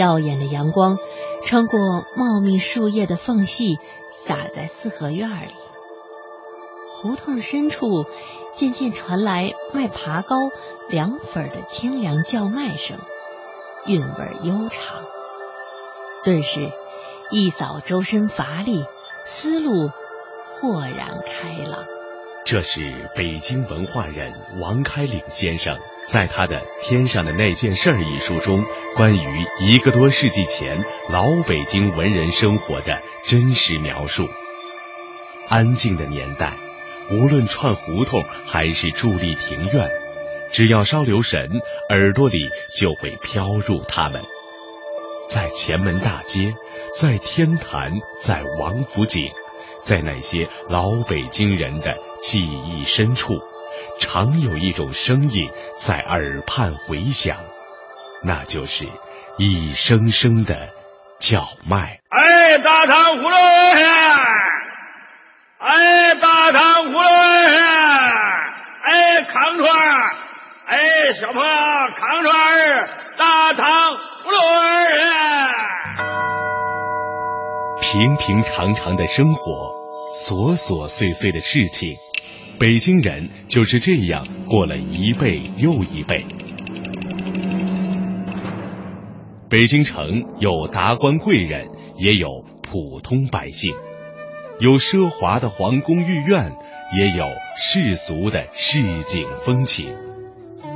耀眼的阳光穿过茂密树叶的缝隙，洒在四合院里。胡同深处渐渐传来卖爬糕、凉粉的清凉叫卖声，韵味悠长。顿时，一扫周身乏力，思路豁然开朗。这是北京文化人王开岭先生在他的《天上的那件事儿》一书中，关于一个多世纪前老北京文人生活的真实描述。安静的年代，无论串胡同还是伫立庭院，只要稍留神，耳朵里就会飘入他们。在前门大街，在天坛，在王府井。在那些老北京人的记忆深处，常有一种声音在耳畔回响，那就是一声声的叫卖。哎，大糖葫芦！哎，大糖葫芦！哎，康串儿！哎，小朋友，康串儿，大糖葫芦！平平常常的生活，琐琐碎碎的事情，北京人就是这样过了一辈又一辈。北京城有达官贵人，也有普通百姓，有奢华的皇宫御苑，也有世俗的市井风情。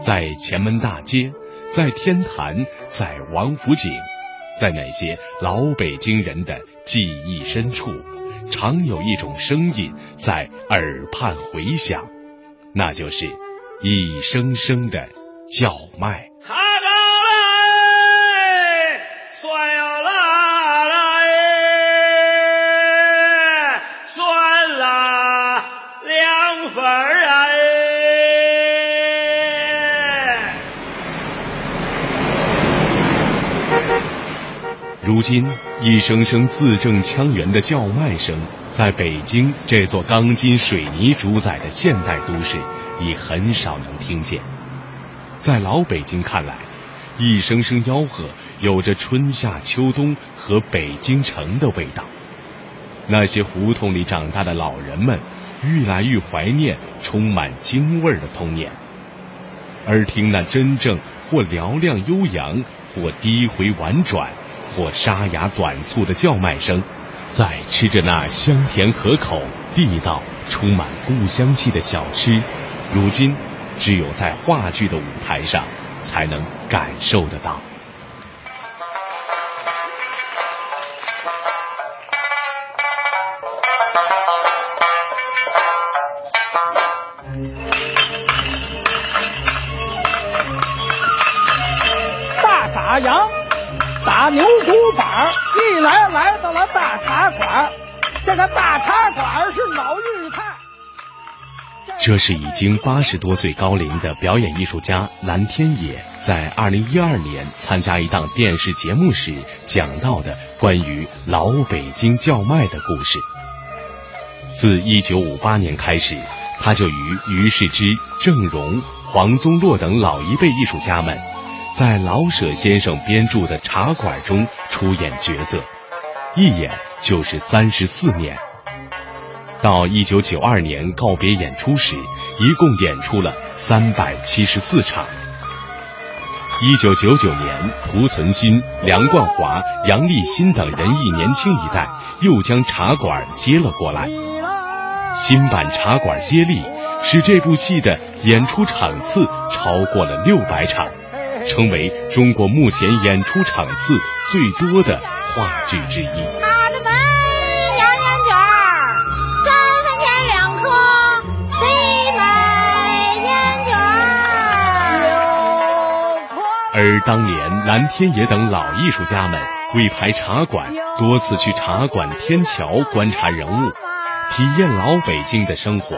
在前门大街，在天坛，在王府井。在那些老北京人的记忆深处，常有一种声音在耳畔回响，那就是一声声的叫卖。如今，一声声字正腔圆的叫卖声，在北京这座钢筋水泥主宰的现代都市，已很少能听见。在老北京看来，一声声吆喝有着春夏秋冬和北京城的味道。那些胡同里长大的老人们，愈来愈怀念充满京味儿的童年，而听那真正或嘹亮悠扬，或低回婉转。或沙哑短促的叫卖声，在吃着那香甜可口、地道、充满故乡气的小吃，如今只有在话剧的舞台上才能感受得到。大傻羊。打牛骨板一来来到了大茶馆，这个大茶馆是老玉菜。这是已经八十多岁高龄的表演艺术家蓝天野在二零一二年参加一档电视节目时讲到的关于老北京叫卖的故事。自一九五八年开始，他就与于世之、郑融、黄宗洛等老一辈艺术家们。在老舍先生编著的《茶馆》中出演角色，一演就是三十四年。到一九九二年告别演出时，一共演出了三百七十四场。一九九九年，胡存昕、梁冠华、杨立新等人艺年轻一代又将茶馆接了过来。新版茶馆接力，使这部戏的演出场次超过了六百场。成为中国目前演出场次最多的话剧之一。三分钱两颗，最美烟卷。而当年蓝天野等老艺术家们为排茶馆，多次去茶馆天桥观察人物，体验老北京的生活。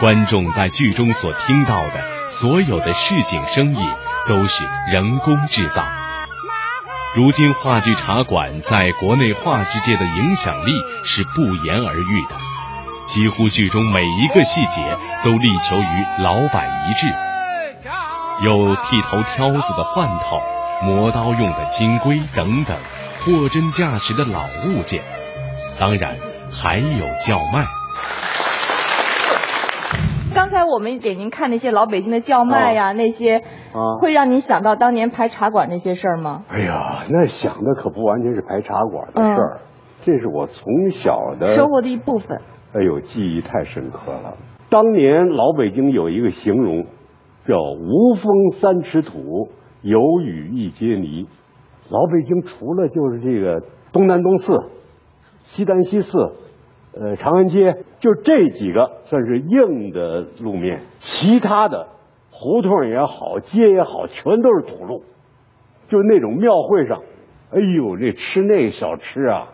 观众在剧中所听到的所有的市井声音。都是人工制造。如今话剧茶馆在国内话剧界的影响力是不言而喻的，几乎剧中每一个细节都力求于老板一致。有剃头挑子的换头、磨刀用的金龟等等货真价实的老物件，当然还有叫卖。刚才我们给您看那些老北京的叫卖呀，那些啊会让您想到当年排茶馆那些事儿吗？哎呀，那想的可不完全是排茶馆的事儿，这是我从小的生活的一部分。哎呦，记忆太深刻了。当年老北京有一个形容，叫“无风三尺土，有雨一街泥”。老北京除了就是这个东南东四、西单西四，呃，长安街，就这几个算是硬的路面，其他的胡同也好，街也好，全都是土路。就那种庙会上，哎呦，那吃那小吃啊，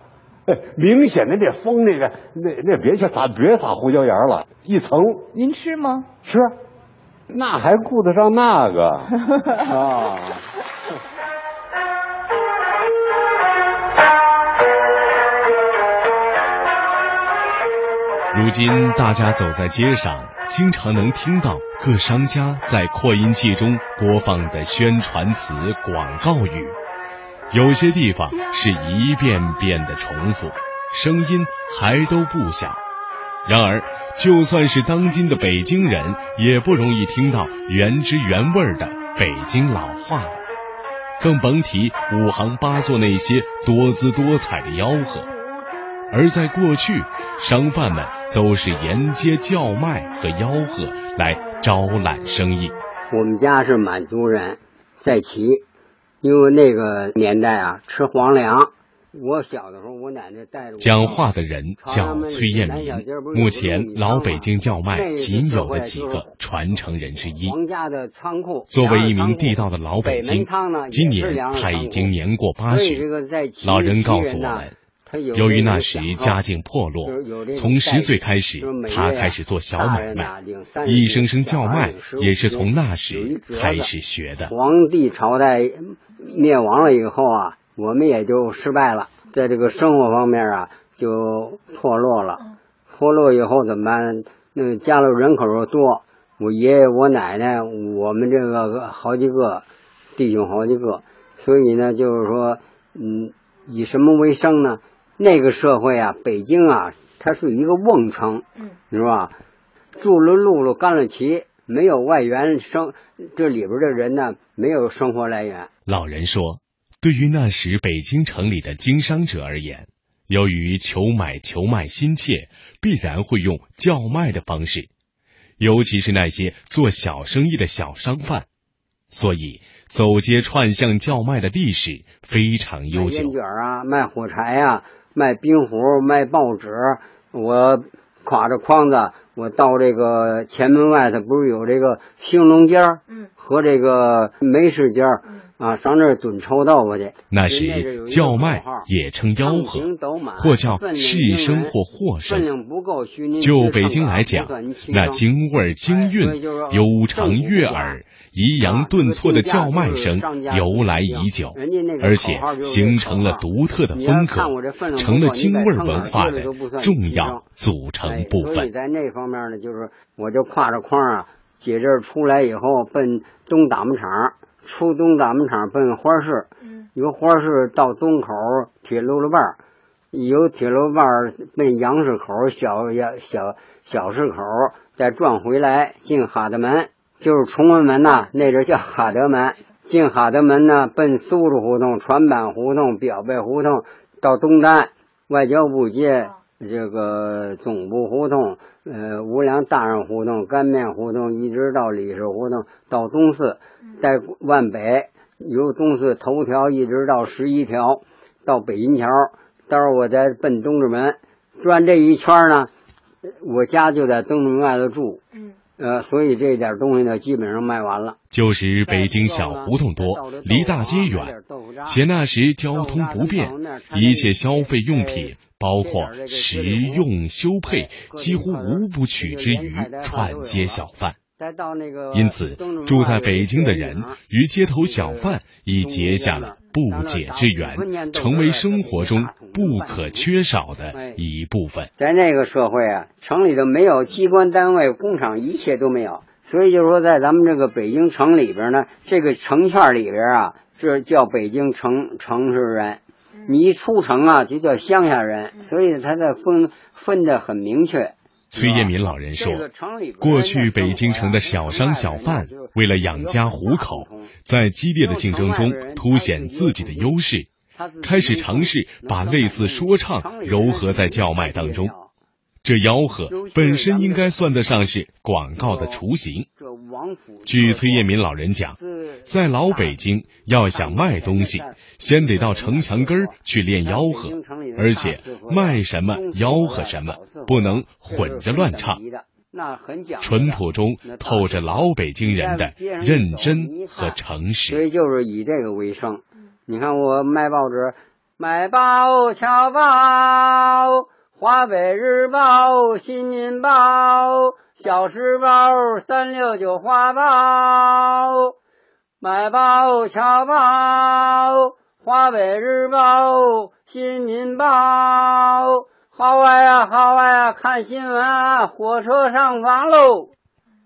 哎，明显的这风那个那那别去撒别撒胡椒盐了，一层您吃吗？吃，那还顾得上那个 啊？如今大家走在街上，经常能听到各商家在扩音器中播放的宣传词、广告语，有些地方是一遍遍的重复，声音还都不小。然而，就算是当今的北京人，也不容易听到原汁原味的北京老话，更甭提五行八作那些多姿多彩的吆喝。而在过去，商贩们都是沿街叫卖和吆喝来招揽生意。我们家是满族人，在齐，因为那个年代啊，吃皇粮。我小的时候，我奶奶带着我。讲话的人叫崔艳民，目前老北京叫卖仅有的几个传承人之一。皇家的仓库。作为一名地道的老北京，今年他已经年过八旬。老人告诉我们。由于那时家境破落，从十岁开始，他开始做小买卖，一声声叫卖也是从那时开始学的。皇帝朝代灭亡了以后啊，我们也就失败了，在这个生活方面啊就破落了。破落以后怎么办？那家里人口又多，我爷爷、我奶奶，我们这个好几个弟兄好几个，所以呢，就是说，嗯，以什么为生呢？那个社会啊，北京啊，它是一个瓮城，嗯，是吧？住了路了干了齐，没有外援生，这里边的人呢，没有生活来源。老人说，对于那时北京城里的经商者而言，由于求买求卖心切，必然会用叫卖的方式，尤其是那些做小生意的小商贩，所以走街串巷叫卖的历史非常悠久。卖烟卷啊，卖火柴呀、啊。卖冰壶，卖报纸，我挎着筐子，我到这个前门外头，不是有这个兴隆街儿，嗯，和这个梅市街儿，嗯，啊，上那儿蹲臭豆腐去。那时叫卖也称吆喝，或叫市声或货声。就北京来讲，那京味儿京韵、悠长悦耳。抑扬顿挫的叫卖声由来已久，而且形成了独特的风格，成了京味文化的重要组成部分。所以在那方面呢，就是我就挎着筐啊，解这儿出来以后，奔东打木厂，出东打木厂奔花市，由花市到东口铁路路半由铁路半奔杨市口小小小市口，再转回来进哈德门。就是崇文门呐，那阵叫哈德门。进哈德门呢，奔苏州胡同、船板胡同、表背胡同，到东单外交部街，这个总部胡同，呃，无良大人胡同、干面胡同，一直到李氏胡同，到东四，在万北，由东四头条一直到十一条，到北银桥。到时候我再奔东直门，转这一圈呢，我家就在东门外头住。嗯。呃，所以这点东西呢，基本上卖完了。就是北京小胡同多，离大街远，且那时交通不便，一切消费用品，包括食用修配，几乎无不取之于串街小贩。因此，住在北京的人与街头小贩已结下了不解之缘，成为生活中不可缺少的一部分。在那个社会啊，城里头没有机关单位、工厂，一切都没有，所以就是说，在咱们这个北京城里边呢，这个城圈里边啊，这叫北京城城市人。你一出城啊，就叫乡下人，所以他的分分的很明确。崔彦民老人说，过去北京城的小商小贩为了养家糊口，在激烈的竞争中凸显自己的优势，开始尝试把类似说唱糅合在叫卖当中。这吆喝本身应该算得上是广告的雏形。据崔彦民老人讲，在老北京要想卖东西，先得到城墙根儿去练吆喝，而且卖什么吆喝什么，不能混着乱唱。淳朴中透着老北京人的认真和诚实。所以就是以这个为生。你看我卖报纸，买报侨报。华北日报、新民报、小时报、三六九花报、买报、侨报、华北日报、新民报，好啊呀，好啊呀，看新闻啊，火车上房喽！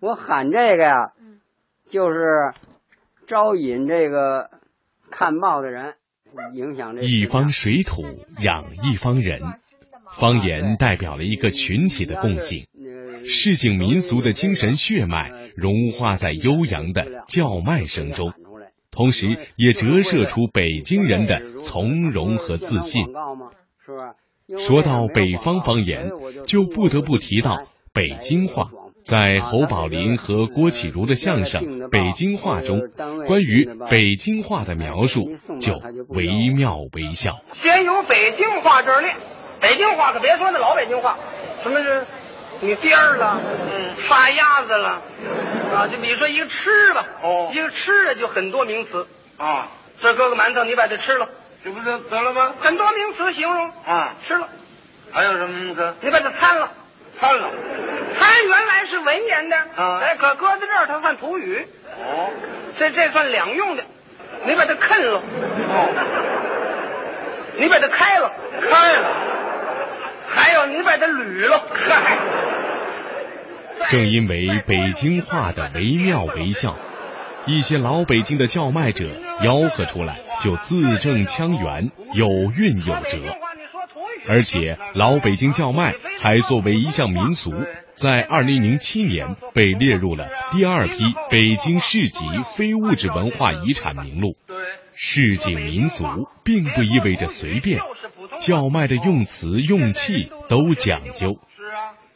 我喊这个呀，就是招引这个看报的人，影响这一方水土养一方人。方言代表了一个群体的共性，市井民俗的精神血脉融化在悠扬的叫卖声中，同时也折射出北京人的从容和自信。说到北方方言，就不得不提到北京话。在侯宝林和郭启儒的相声《北京话》中，关于北京话的描述就惟妙惟肖。先由北京话这儿练。北京话可别说那老北京话，什么是，你颠儿了，嗯，发鸭子了，啊，就比如说一个吃吧，哦，一个吃的就很多名词啊，这搁个馒头，你把它吃了，这不就得了吗？很多名词形容啊，吃了，还有什么名词？你把它参了，参了，文言的。啊，哎，可搁在这儿它算土语，哦，这这算两用的，你把它啃了，哦，你把它开了，开了。还有你把它捋了，嗨！正因为北京话的惟妙惟肖，一些老北京的叫卖者吆喝出来就字正腔圆，有韵有辙。而且老北京叫卖还作为一项民俗，在二零零七年被列入了第二批北京市级非物质文化遗产名录。市井民俗并不意味着随便。叫卖的用词用气都讲究，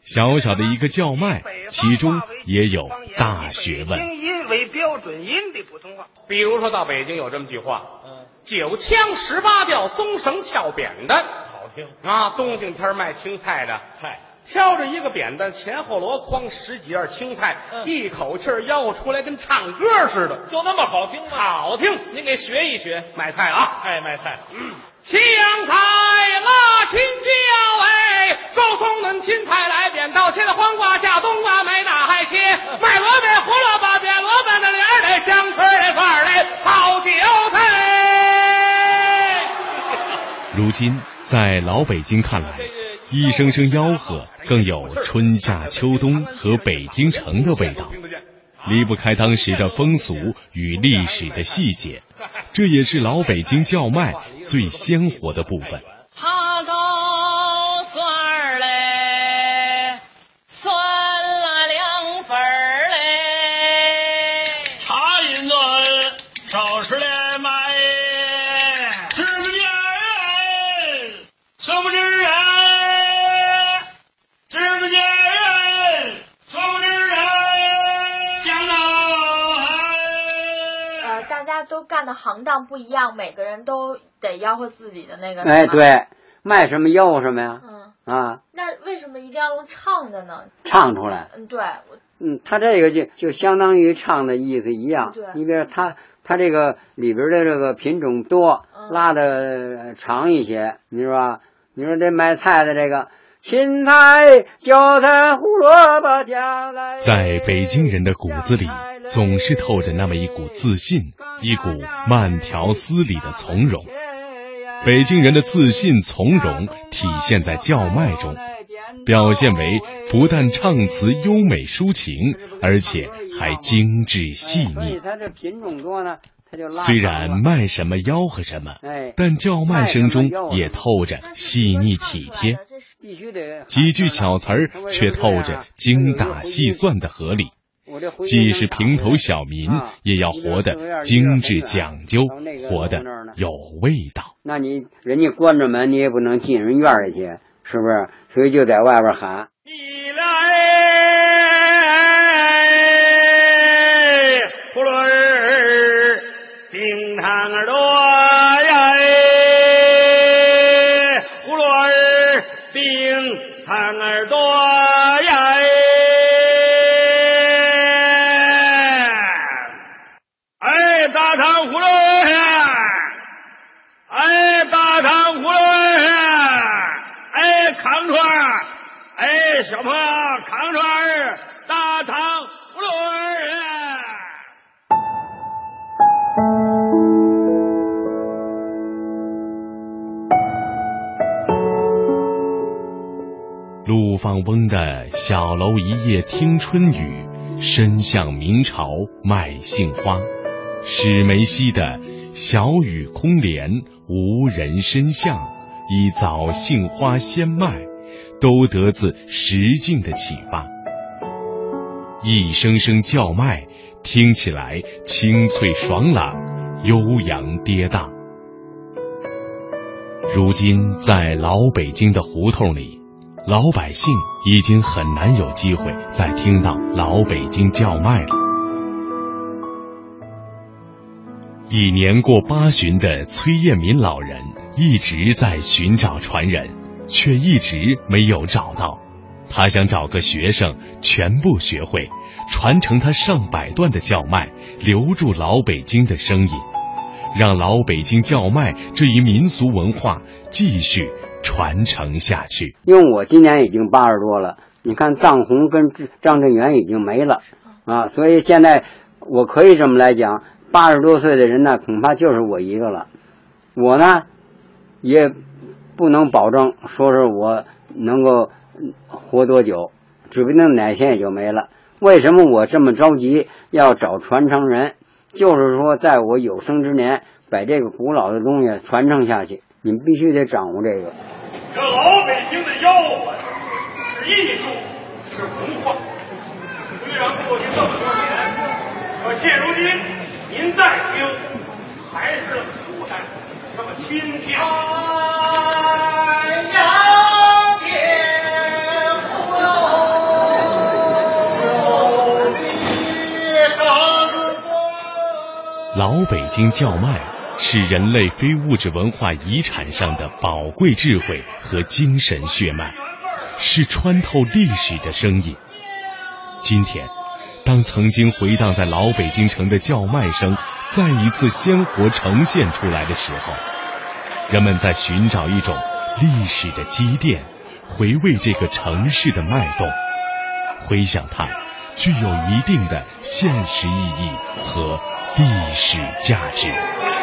小小的一个叫卖，其中也有大学问。音为标准音的普通话，比如说到北京有这么句话：嗯，九腔十八调，棕绳翘扁担，好听啊。冬景天卖青菜的，菜挑着一个扁担，前后箩筐十几样青菜，一口气吆喝出来，跟唱歌似的，就那么好听吗？好听，您给学一学买菜啊！哎，卖菜，嗯。香菜辣青椒哎，高松嫩青菜来扁刀，切的黄瓜下冬瓜，没大海切，卖萝卜胡萝卜扁萝卜的脸儿嘞，香椿儿块儿嘞，好韭菜。如今在老北京看来，一声声吆喝更有春夏秋冬和北京城的味道。离不开当时的风俗与历史的细节，这也是老北京叫卖最鲜活的部分。行当不一样，每个人都得吆喝自己的那个。哎，对，卖什么吆喝什么呀？嗯啊。那为什么一定要用唱的呢？唱出来。嗯，对。嗯，他这个就就相当于唱的意思一样。对。你比如他他这个里边的这个品种多，拉的长一些，你说吧？你说这卖菜的这个。芹菜、韭菜、胡萝卜加来。在北京人的骨子里，总是透着那么一股自信，一股慢条斯理的从容。北京人的自信从容体现在叫卖中，表现为不但唱词优美抒情，而且还精致细腻。虽然卖什么吆喝什么，但叫卖声中也透着细腻体贴，几句小词儿却透着精打细算的合理。既是平头小民，也要活得精致讲究，活得有味道。那你人家关着门，你也不能进人院里去，是不是？所以就在外边喊。哎，康川儿，哎，小朋友，康川儿，大糖葫芦儿。陆放翁的小楼一夜听春雨，深巷明朝卖杏花。史梅溪的小雨空帘，无人深巷，一早杏花鲜卖，都得自石径的启发。一声声叫卖，听起来清脆爽朗，悠扬跌宕。如今在老北京的胡同里，老百姓已经很难有机会再听到老北京叫卖了。已年过八旬的崔彦民老人一直在寻找传人，却一直没有找到。他想找个学生全部学会，传承他上百段的叫卖，留住老北京的声音，让老北京叫卖这一民俗文化继续传承下去。因为我今年已经八十多了，你看藏红跟张振元已经没了啊，所以现在我可以这么来讲。八十多岁的人呢，恐怕就是我一个了。我呢，也不能保证说是我能够活多久，指不定哪天也就没了。为什么我这么着急要找传承人？就是说，在我有生之年，把这个古老的东西传承下去。你们必须得掌握这个。这老北京的吆喝是艺术，是文化。虽然过去这么多年，可现如今。您再听，还是舒坦，那么亲切。老北京叫卖是人类非物质文化遗产上的宝贵智慧和精神血脉，是穿透历史的声音。今天。当曾经回荡在老北京城的叫卖声再一次鲜活呈现出来的时候，人们在寻找一种历史的积淀，回味这个城市的脉动，回想它具有一定的现实意义和历史价值。